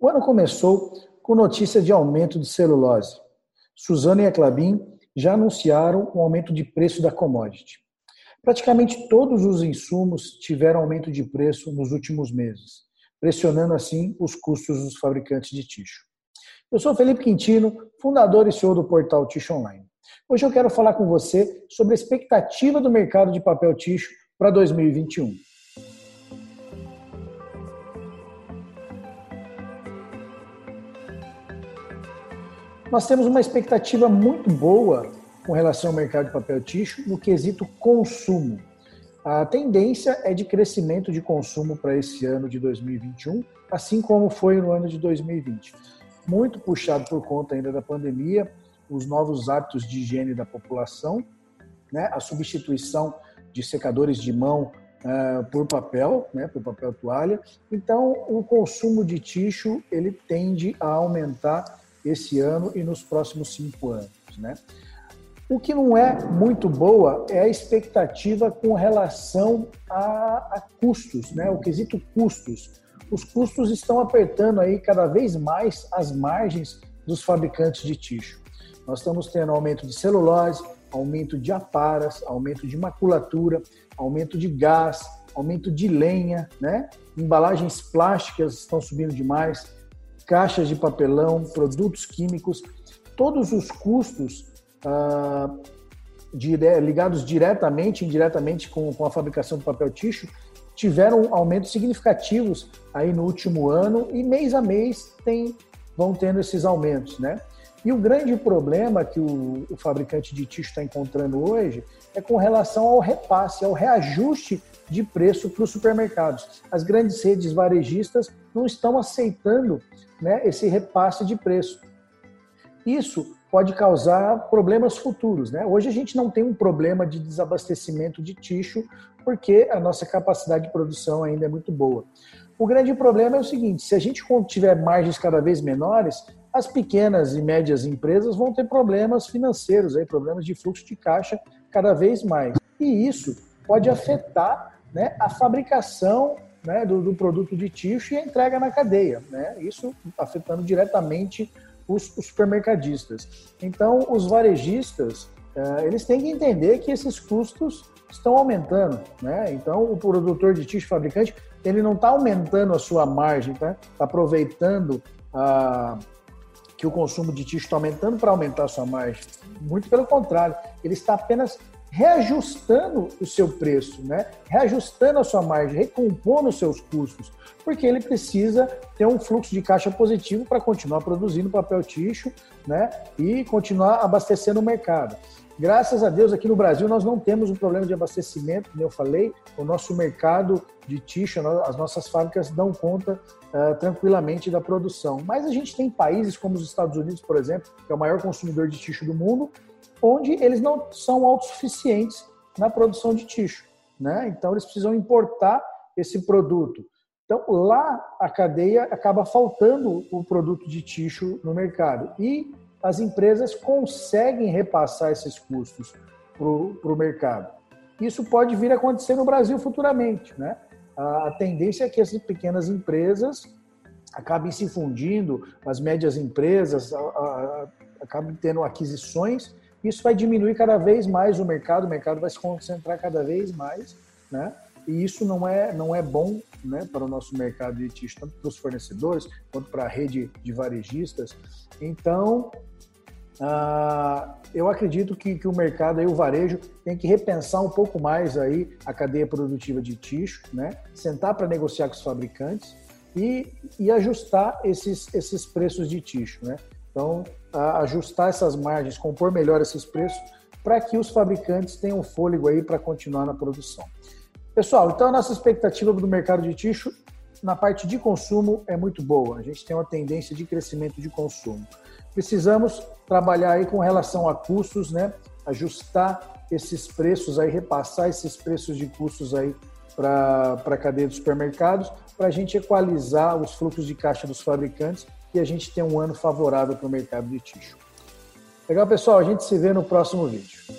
O ano começou com notícia de aumento de celulose. Suzano e a Clabin já anunciaram o um aumento de preço da commodity. Praticamente todos os insumos tiveram aumento de preço nos últimos meses, pressionando assim os custos dos fabricantes de ticho. Eu sou Felipe Quintino, fundador e CEO do portal Ticho Online. Hoje eu quero falar com você sobre a expectativa do mercado de papel ticho para 2021. Nós temos uma expectativa muito boa com relação ao mercado de papel ticho no quesito consumo. A tendência é de crescimento de consumo para esse ano de 2021, assim como foi no ano de 2020. Muito puxado por conta ainda da pandemia, os novos hábitos de higiene da população, né, a substituição de secadores de mão uh, por papel, né, por papel toalha. Então, o consumo de ticho ele tende a aumentar esse ano e nos próximos cinco anos. Né? O que não é muito boa é a expectativa com relação a, a, custos, né? o quesito custos. Os custos estão apertando aí cada vez mais as margens dos fabricantes de ticho. Nós estamos tendo aumento de celulose, aumento de aparas, aumento de maculatura, aumento de gás, aumento de lenha, né? Embalagens plásticas estão subindo demais, caixas de papelão, produtos químicos, todos os custos ah, ligados diretamente e indiretamente com, com a fabricação do papel ticho tiveram aumentos significativos aí no último ano e mês a mês tem, vão tendo esses aumentos, né? E o grande problema que o, o fabricante de ticho está encontrando hoje é com relação ao repasse, ao reajuste de preço para os supermercados. As grandes redes varejistas não estão aceitando né, esse repasse de preço. Isso pode causar problemas futuros. Né? Hoje a gente não tem um problema de desabastecimento de ticho, porque a nossa capacidade de produção ainda é muito boa. O grande problema é o seguinte: se a gente tiver margens cada vez menores, as pequenas e médias empresas vão ter problemas financeiros, aí, problemas de fluxo de caixa cada vez mais. E isso pode afetar né, a fabricação né, do, do, produto de ticho e a entrega na cadeia. Né? Isso afetando diretamente os, os supermercadistas. Então, os varejistas, uh, eles têm que entender que esses custos estão aumentando. Né? Então, o produtor de ticho fabricante, ele não está aumentando a sua margem, está tá aproveitando a que o consumo de ticho está aumentando para aumentar sua margem. Muito pelo contrário, ele está apenas reajustando o seu preço, né? reajustando a sua margem, recompondo os seus custos, porque ele precisa ter um fluxo de caixa positivo para continuar produzindo papel ticho né? e continuar abastecendo o mercado. Graças a Deus, aqui no Brasil, nós não temos um problema de abastecimento, como eu falei, o nosso mercado de ticho, as nossas fábricas dão conta uh, tranquilamente da produção. Mas a gente tem países como os Estados Unidos, por exemplo, que é o maior consumidor de ticho do mundo, onde eles não são autossuficientes na produção de ticho. Né? Então, eles precisam importar esse produto. Então, lá a cadeia acaba faltando o produto de ticho no mercado. E as empresas conseguem repassar esses custos para o mercado. Isso pode vir a acontecer no Brasil futuramente. Né? A, a tendência é que essas pequenas empresas acabem se fundindo, as médias empresas a, a, acabem tendo aquisições isso vai diminuir cada vez mais o mercado, o mercado vai se concentrar cada vez mais, né? E isso não é, não é bom né, para o nosso mercado de ticho, tanto para os fornecedores quanto para a rede de varejistas. Então, uh, eu acredito que, que o mercado, aí, o varejo, tem que repensar um pouco mais aí a cadeia produtiva de ticho, né? sentar para negociar com os fabricantes e, e ajustar esses, esses preços de ticho. Né? Então, ajustar essas margens, compor melhor esses preços, para que os fabricantes tenham fôlego aí para continuar na produção. Pessoal, então a nossa expectativa do mercado de ticho na parte de consumo é muito boa. A gente tem uma tendência de crescimento de consumo. Precisamos trabalhar aí com relação a custos, né? Ajustar esses preços aí, repassar esses preços de custos aí para a cadeia dos supermercados, para a gente equalizar os fluxos de caixa dos fabricantes e a gente tem um ano favorável para o mercado de ticho. Legal, pessoal? A gente se vê no próximo vídeo.